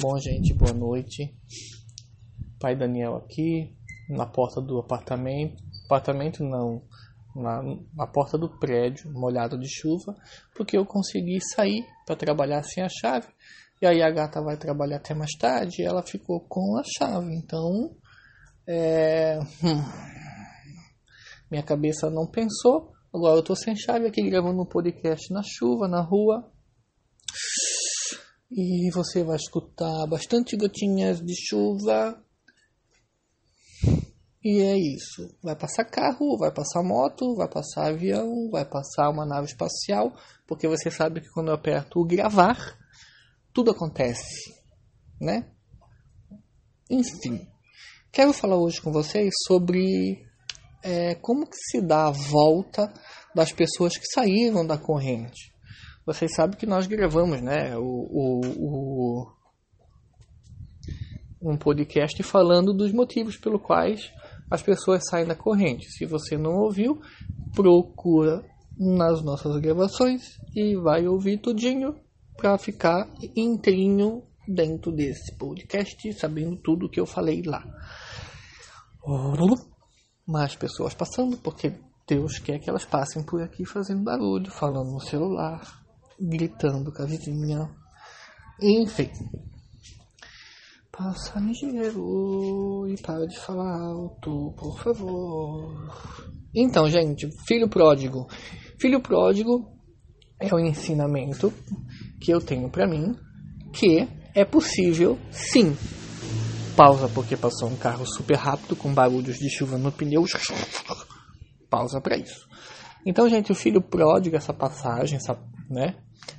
Bom, gente, boa noite. Pai Daniel aqui, na porta do apartamento. Apartamento não, na, na porta do prédio, molhado de chuva, porque eu consegui sair para trabalhar sem a chave. E aí a gata vai trabalhar até mais tarde e ela ficou com a chave. Então, é... Hum, minha cabeça não pensou. Agora eu tô sem chave aqui gravando um podcast na chuva, na rua. E você vai escutar bastante gotinhas de chuva. E é isso. Vai passar carro, vai passar moto, vai passar avião, vai passar uma nave espacial. Porque você sabe que quando eu aperto o gravar, tudo acontece, né? Enfim, quero falar hoje com vocês sobre é, como que se dá a volta das pessoas que saíram da corrente. Vocês sabem que nós gravamos, né, o, o, o, um podcast falando dos motivos pelo quais as pessoas saem da corrente. Se você não ouviu, procura nas nossas gravações e vai ouvir tudinho para ficar inteirinho dentro desse podcast, sabendo tudo que eu falei lá. Mais pessoas passando, porque Deus quer que elas passem por aqui fazendo barulho, falando no celular, gritando com a vizinha. Enfim. Passa ligeiro e para de falar alto, por favor. Então, gente, filho pródigo. Filho pródigo é o ensinamento que eu tenho para mim que é possível, sim. Pausa porque passou um carro super rápido com barulhos de chuva no pneu. Pausa para isso. Então, gente, o filho pródigo, essa passagem, essa, né,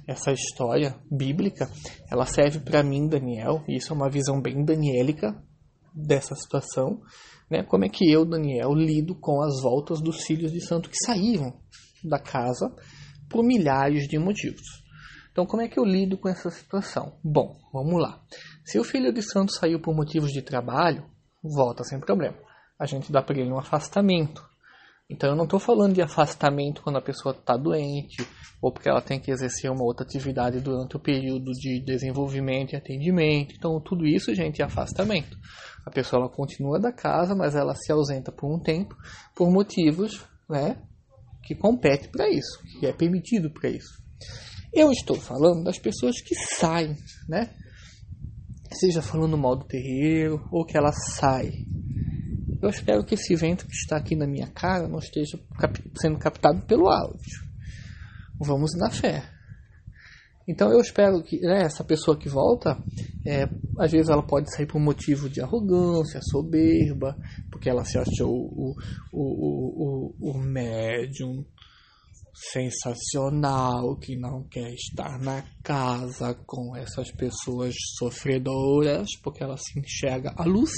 essa história bíblica, ela serve para mim, Daniel, e isso é uma visão bem daniélica dessa situação, né? Como é que eu, Daniel, lido com as voltas dos filhos de santo que saíram da casa por milhares de motivos. Então, como é que eu lido com essa situação? Bom, vamos lá. Se o filho de santo saiu por motivos de trabalho, volta sem problema. A gente dá para ele um afastamento. Então eu não estou falando de afastamento quando a pessoa está doente ou porque ela tem que exercer uma outra atividade durante o período de desenvolvimento e atendimento. Então tudo isso, gente, é afastamento. A pessoa ela continua da casa, mas ela se ausenta por um tempo por motivos, né, que compete para isso, que é permitido para isso. Eu estou falando das pessoas que saem, né? Seja falando mal do terreiro ou que ela sai eu espero que esse vento que está aqui na minha cara não esteja cap sendo captado pelo áudio. Vamos na fé. Então eu espero que né, essa pessoa que volta, é, às vezes ela pode sair por motivo de arrogância, soberba, porque ela se achou o, o, o, o, o médium sensacional que não quer estar na casa com essas pessoas sofredoras, porque ela se enxerga a luz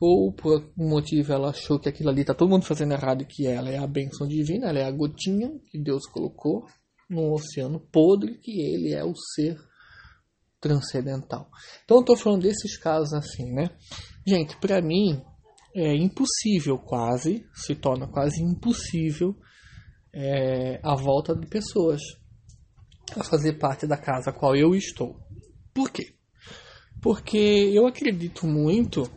ou por algum motivo ela achou que aquilo ali está todo mundo fazendo errado e que ela é a bênção divina, ela é a gotinha que Deus colocou no oceano podre, que ele é o ser transcendental. Então eu estou falando desses casos assim, né? Gente, para mim é impossível quase, se torna quase impossível é, a volta de pessoas a fazer parte da casa a qual eu estou. Por quê? Porque eu acredito muito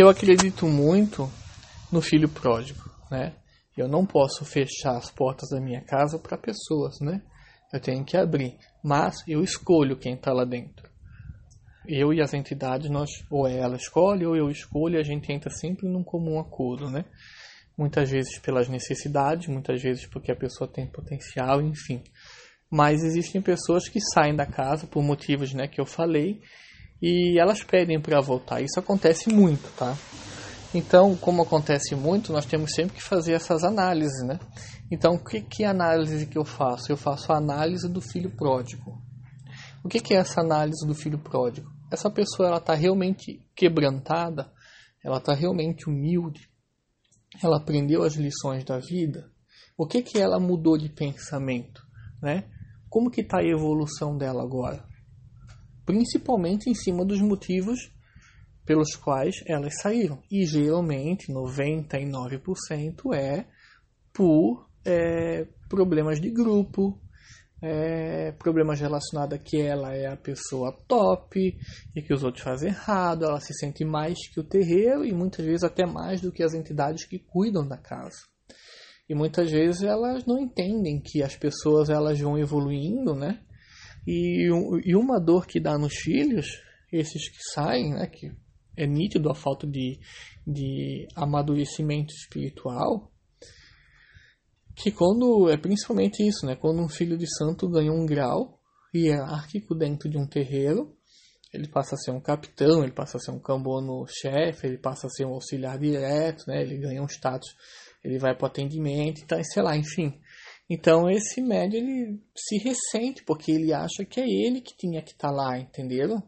eu acredito muito no filho pródigo, né? Eu não posso fechar as portas da minha casa para pessoas, né? Eu tenho que abrir, mas eu escolho quem está lá dentro. Eu e as entidades, nós ou ela escolhe ou eu escolho, a gente entra sempre num comum acordo, né? Muitas vezes pelas necessidades, muitas vezes porque a pessoa tem potencial, enfim. Mas existem pessoas que saem da casa por motivos, né, que eu falei, e elas pedem para voltar. Isso acontece muito, tá? Então, como acontece muito, nós temos sempre que fazer essas análises, né? Então, que, que análise que eu faço? Eu faço a análise do filho pródigo. O que, que é essa análise do filho pródigo? Essa pessoa ela está realmente quebrantada, ela está realmente humilde, ela aprendeu as lições da vida. O que que ela mudou de pensamento, né? Como que está a evolução dela agora? Principalmente em cima dos motivos pelos quais elas saíram. E geralmente 99% é por é, problemas de grupo, é, problemas relacionados a que ela é a pessoa top e que os outros fazem errado, ela se sente mais que o terreiro e muitas vezes até mais do que as entidades que cuidam da casa. E muitas vezes elas não entendem que as pessoas elas vão evoluindo, né? E, e uma dor que dá nos filhos, esses que saem, né, que é nítido a falta de, de amadurecimento espiritual, que quando é principalmente isso, né? Quando um filho de santo ganha um grau hierárquico dentro de um terreiro, ele passa a ser um capitão, ele passa a ser um cambono-chefe, ele passa a ser um auxiliar direto, né? Ele ganha um status, ele vai para o atendimento, então, sei lá, enfim. Então esse médio ele se ressente porque ele acha que é ele que tinha que estar tá lá, entenderam?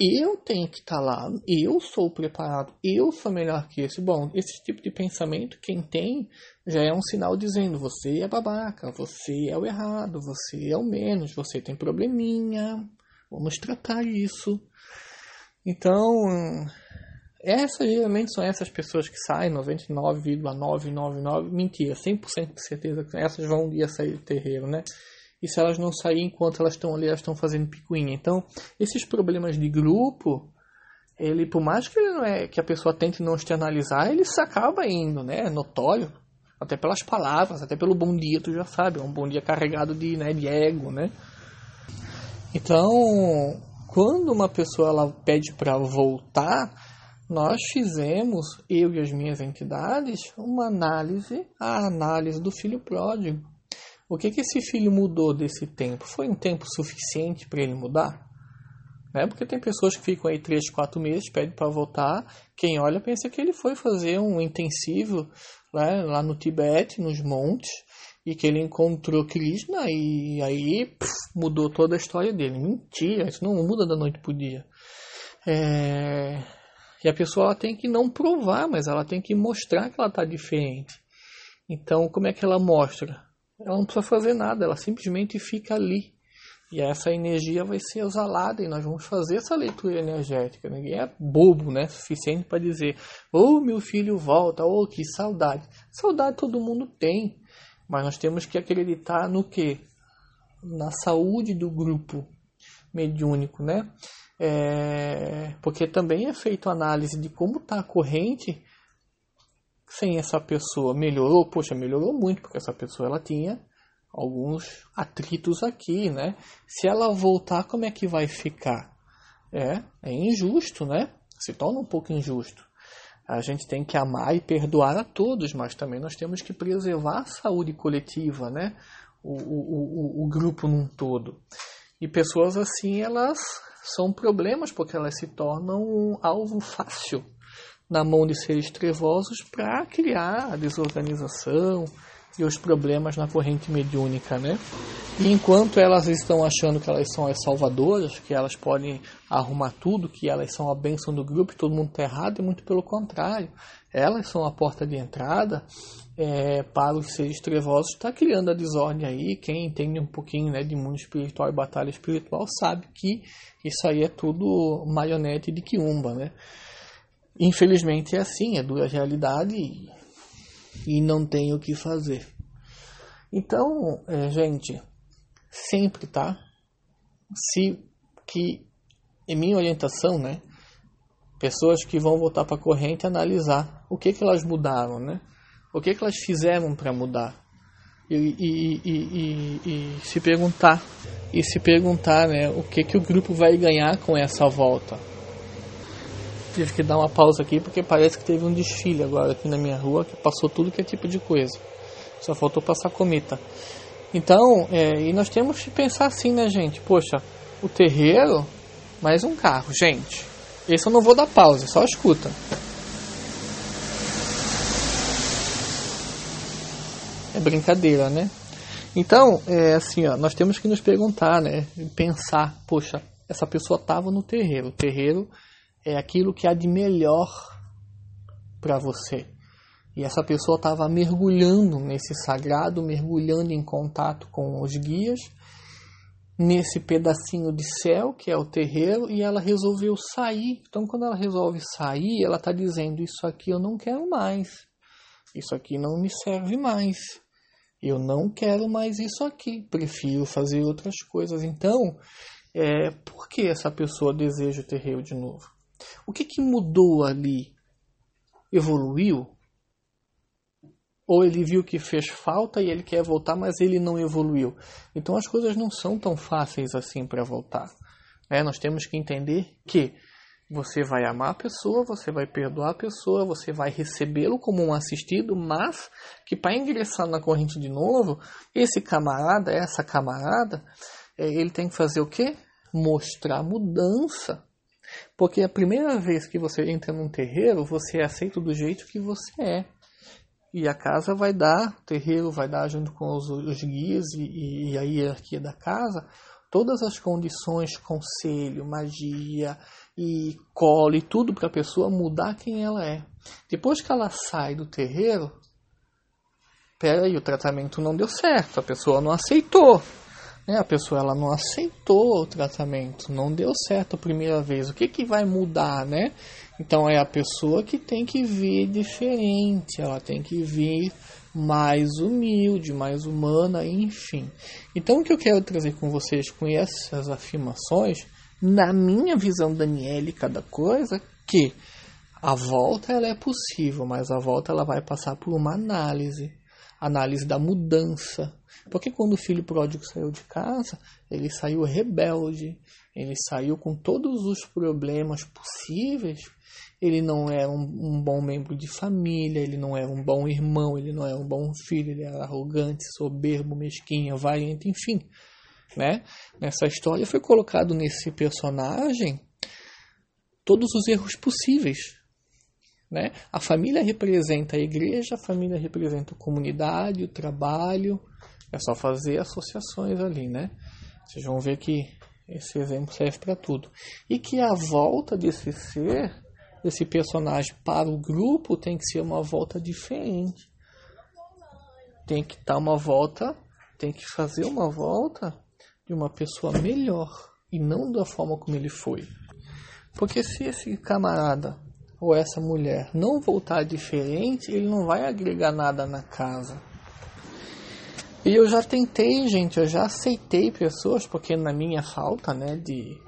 eu tenho que estar tá lá, eu sou preparado, eu sou melhor que esse. Bom, esse tipo de pensamento, quem tem, já é um sinal dizendo: você é babaca, você é o errado, você é o menos, você tem probleminha, vamos tratar isso. Então, essas geralmente são essas pessoas que saem, 99,999, mentira, 100% de certeza que essas vão um dia sair do terreiro, né? e se elas não saírem enquanto elas estão ali, elas estão fazendo picuinha. Então, esses problemas de grupo, ele, por mais que, é, que a pessoa tente não externalizar, ele se acaba indo, né? É notório. Até pelas palavras, até pelo bom dia, tu já sabe. É um bom dia carregado de, né, de ego, né? Então, quando uma pessoa ela pede para voltar, nós fizemos, eu e as minhas entidades, uma análise, a análise do filho pródigo. O que, que esse filho mudou desse tempo? Foi um tempo suficiente para ele mudar? Né? Porque tem pessoas que ficam aí 3, 4 meses, pedem para voltar. Quem olha pensa que ele foi fazer um intensivo né, lá no Tibete, nos montes, e que ele encontrou Krishna e aí mudou toda a história dele. Mentira, isso não muda da noite para o dia. É... E a pessoa ela tem que não provar, mas ela tem que mostrar que ela está diferente. Então, como é que ela mostra? ela não precisa fazer nada, ela simplesmente fica ali. E essa energia vai ser exalada e nós vamos fazer essa leitura energética. Ninguém é bobo, né? Suficiente para dizer: Oh, meu filho volta, oh, que saudade. Saudade todo mundo tem, mas nós temos que acreditar no que? Na saúde do grupo mediúnico, né? É, porque também é feito análise de como está a corrente sem essa pessoa melhorou, poxa, melhorou muito, porque essa pessoa ela tinha alguns atritos aqui, né? Se ela voltar, como é que vai ficar? É, é injusto, né? Se torna um pouco injusto. A gente tem que amar e perdoar a todos, mas também nós temos que preservar a saúde coletiva, né? O, o, o, o grupo num todo. E pessoas assim, elas são problemas porque elas se tornam um alvo fácil na mão de seres trevosos para criar desorganização e os problemas na corrente mediúnica, né? E enquanto elas estão achando que elas são as salvadoras, que elas podem arrumar tudo, que elas são a bênção do grupo, todo mundo está errado, é muito pelo contrário. Elas são a porta de entrada é, para os seres trevosos. Está criando a desordem aí. Quem entende um pouquinho né, de mundo espiritual e batalha espiritual sabe que isso aí é tudo marionete de quiumba, né? Infelizmente é assim, é dura realidade e, não tem o que fazer. Então, é, gente, sempre, tá? Se que em minha orientação, né? Pessoas que vão voltar para a corrente analisar o que que elas mudaram, né? O que que elas fizeram para mudar e, e, e, e, se perguntar e se perguntar, né? O que que o grupo vai ganhar com essa volta? Tive que dar uma pausa aqui porque parece que teve um desfile agora aqui na minha rua que passou tudo que é tipo de coisa. Só faltou passar cometa. Então, é, e nós temos que pensar assim, né, gente? Poxa, o terreiro, mais um carro. Gente, esse eu não vou dar pausa, só escuta. É brincadeira, né? Então, é assim, ó, nós temos que nos perguntar, né? Pensar, poxa, essa pessoa estava no terreiro. O terreiro é aquilo que há de melhor para você. E essa pessoa estava mergulhando nesse sagrado, mergulhando em contato com os guias, nesse pedacinho de céu que é o terreiro, e ela resolveu sair. Então, quando ela resolve sair, ela está dizendo: Isso aqui eu não quero mais, isso aqui não me serve mais. Eu não quero mais isso aqui, prefiro fazer outras coisas. Então, é, por que essa pessoa deseja o terreiro de novo? O que, que mudou ali? Evoluiu? Ou ele viu que fez falta e ele quer voltar, mas ele não evoluiu? Então as coisas não são tão fáceis assim para voltar. É, nós temos que entender que você vai amar a pessoa, você vai perdoar a pessoa, você vai recebê-lo como um assistido, mas que para ingressar na corrente de novo, esse camarada, essa camarada, é, ele tem que fazer o quê? Mostrar mudança. Porque a primeira vez que você entra num terreiro, você é aceito do jeito que você é. E a casa vai dar, o terreiro vai dar junto com os, os guias e, e a hierarquia da casa, todas as condições, conselho, magia e colo e tudo para a pessoa mudar quem ela é. Depois que ela sai do terreiro, peraí, o tratamento não deu certo, a pessoa não aceitou. Né? A pessoa ela não aceitou o tratamento, não deu certo a primeira vez. O que, que vai mudar, né? Então é a pessoa que tem que vir diferente, ela tem que vir mais humilde, mais humana, enfim. Então, o que eu quero trazer com vocês com essas afirmações, na minha visão daniélica da coisa, que a volta ela é possível, mas a volta ela vai passar por uma análise, análise da mudança. Porque quando o filho pródigo saiu de casa, ele saiu rebelde, ele saiu com todos os problemas possíveis ele não era um, um, bom membro de família, ele não era um bom irmão, ele não era um bom filho, ele era arrogante, soberbo, mesquinho, avarento, enfim. Né? Nessa história foi colocado nesse personagem todos os erros possíveis. Né? A família representa a igreja, a família representa a comunidade, o trabalho. É só fazer associações ali, né? Vocês vão ver que esse exemplo serve para tudo. E que a volta desse ser desse personagem para o grupo tem que ser uma volta diferente. Tem que dar uma volta, tem que fazer uma volta de uma pessoa melhor e não da forma como ele foi. Porque se esse camarada ou essa mulher não voltar diferente, ele não vai agregar nada na casa. E eu já tentei, gente, eu já aceitei pessoas, porque na minha falta, né, de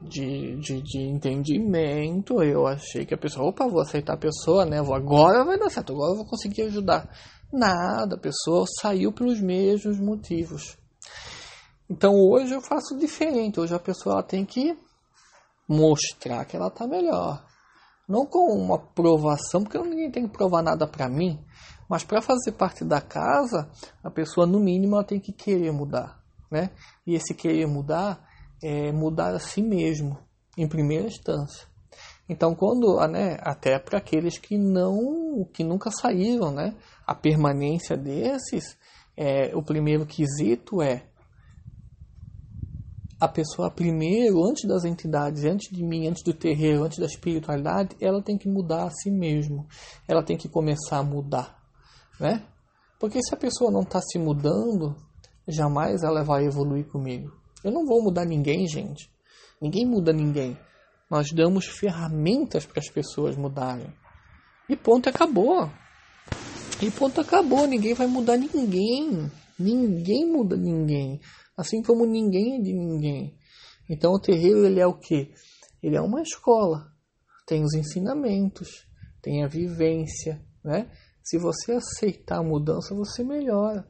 de, de, de entendimento, eu achei que a pessoa, opa, vou aceitar a pessoa, né? Vou, agora vai dar certo, agora eu vou conseguir ajudar. Nada, a pessoa saiu pelos mesmos motivos. Então hoje eu faço diferente. Hoje a pessoa tem que mostrar que ela está melhor. Não com uma provação, porque ninguém tem que provar nada para mim. Mas para fazer parte da casa, a pessoa no mínimo ela tem que querer mudar, né? E esse querer mudar é, mudar a si mesmo, em primeira instância. Então, quando, né, até para aqueles que não, que nunca saíram, né, a permanência desses, é, o primeiro quesito é a pessoa primeiro, antes das entidades, antes de mim, antes do terreiro, antes da espiritualidade, ela tem que mudar a si mesmo. Ela tem que começar a mudar, né? Porque se a pessoa não está se mudando, jamais ela vai evoluir comigo. Eu não vou mudar ninguém, gente. Ninguém muda ninguém. Nós damos ferramentas para as pessoas mudarem. E ponto, acabou. E ponto, acabou. Ninguém vai mudar ninguém. Ninguém muda ninguém. Assim como ninguém é de ninguém. Então o terreiro ele é o que? Ele é uma escola. Tem os ensinamentos, tem a vivência, né? Se você aceitar a mudança, você melhora.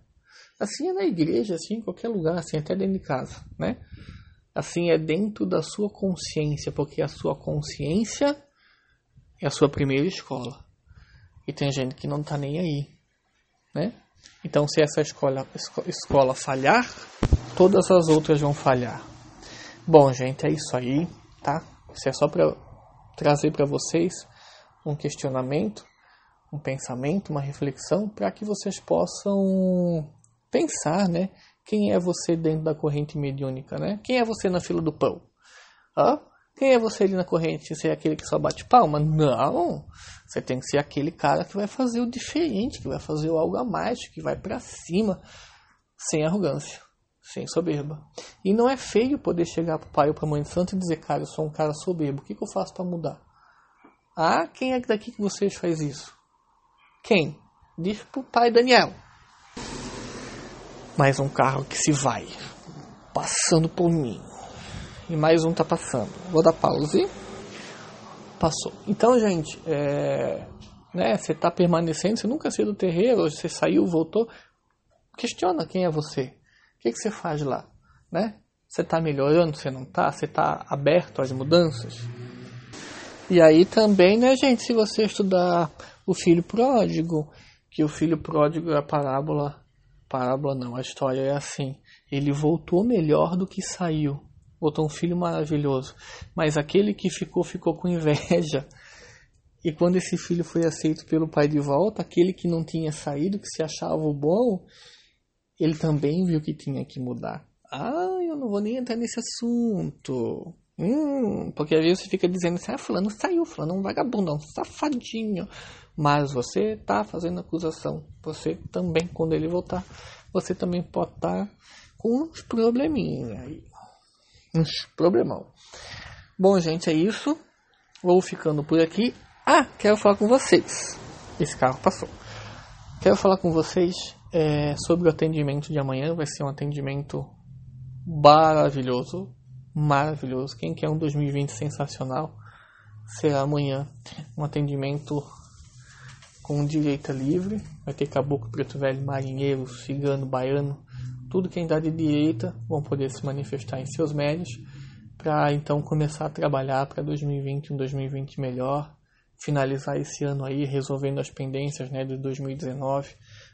Assim é na igreja, assim em qualquer lugar, assim até dentro de casa, né? Assim é dentro da sua consciência, porque a sua consciência é a sua primeira escola. E tem gente que não tá nem aí, né? Então se essa escola, escola falhar, todas as outras vão falhar. Bom, gente, é isso aí, tá? Isso é só para trazer para vocês um questionamento, um pensamento, uma reflexão, para que vocês possam pensar, né? Quem é você dentro da corrente mediúnica, né? Quem é você na fila do pão? Hã? Quem é você ali na corrente? Você é aquele que só bate palma? Não! Você tem que ser aquele cara que vai fazer o diferente, que vai fazer algo a mais, que vai para cima, sem arrogância, sem soberba. E não é feio poder chegar pro pai ou pra mãe santa e dizer, cara, eu sou um cara soberbo, o que, que eu faço para mudar? Ah, quem é daqui que vocês faz isso? Quem? Diz pro pai Daniel. Mais um carro que se vai. Passando por mim. E mais um tá passando. Vou dar pause. Passou. Então, gente, é, né, você tá permanecendo, você nunca saiu do terreiro, você saiu, voltou. Questiona quem é você. O que, que você faz lá? Né? Você está melhorando, você não está? Você está aberto às mudanças? E aí também, né, gente, se você estudar o filho pródigo, que o filho pródigo é a parábola, parábola não, a história é assim. Ele voltou melhor do que saiu. Voltou um filho maravilhoso. Mas aquele que ficou, ficou com inveja. E quando esse filho foi aceito pelo pai de volta, aquele que não tinha saído, que se achava o bom, ele também viu que tinha que mudar. Ah, eu não vou nem entrar nesse assunto. Hum, porque às vezes você fica dizendo assim, ah, fulano saiu, fulano é um vagabundo, um safadinho. Mas você está fazendo acusação. Você também, quando ele voltar, você também pode estar tá com uns probleminha aí. Uns problemão. Bom, gente, é isso. Vou ficando por aqui. Ah, quero falar com vocês. Esse carro passou. Quero falar com vocês é, sobre o atendimento de amanhã. Vai ser um atendimento maravilhoso. Maravilhoso. Quem quer um 2020 sensacional? Será amanhã um atendimento com direita livre, vai ter caboclo, preto velho, marinheiro, cigano, baiano, tudo quem dá de direita vão poder se manifestar em seus médios para então começar a trabalhar para 2020, um 2020 melhor, finalizar esse ano aí resolvendo as pendências, né, de 2019,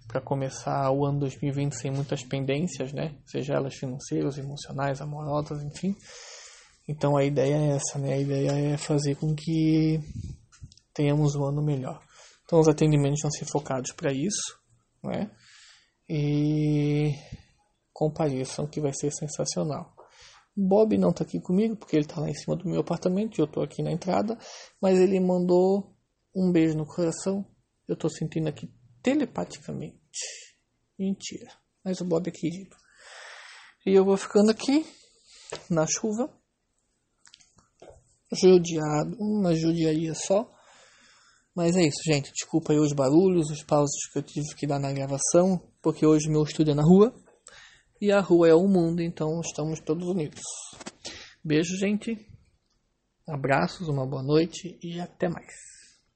para começar o ano 2020 sem muitas pendências, né, seja elas financeiras, emocionais, amorosas, enfim. Então a ideia é essa, né? A ideia é fazer com que tenhamos um ano melhor. Então os atendimentos vão ser focados para isso, né? E compareçam que vai ser sensacional. Bob não está aqui comigo porque ele está lá em cima do meu apartamento e eu estou aqui na entrada, mas ele mandou um beijo no coração. Eu estou sentindo aqui telepaticamente. Mentira. Mas o Bob é querido. E eu vou ficando aqui na chuva, judiado, uma judiaria só. Mas é isso, gente. Desculpa aí os barulhos, os pausos que eu tive que dar na gravação, porque hoje meu estúdio é na rua. E a rua é o mundo, então estamos todos unidos. Beijo, gente. Abraços, uma boa noite e até mais.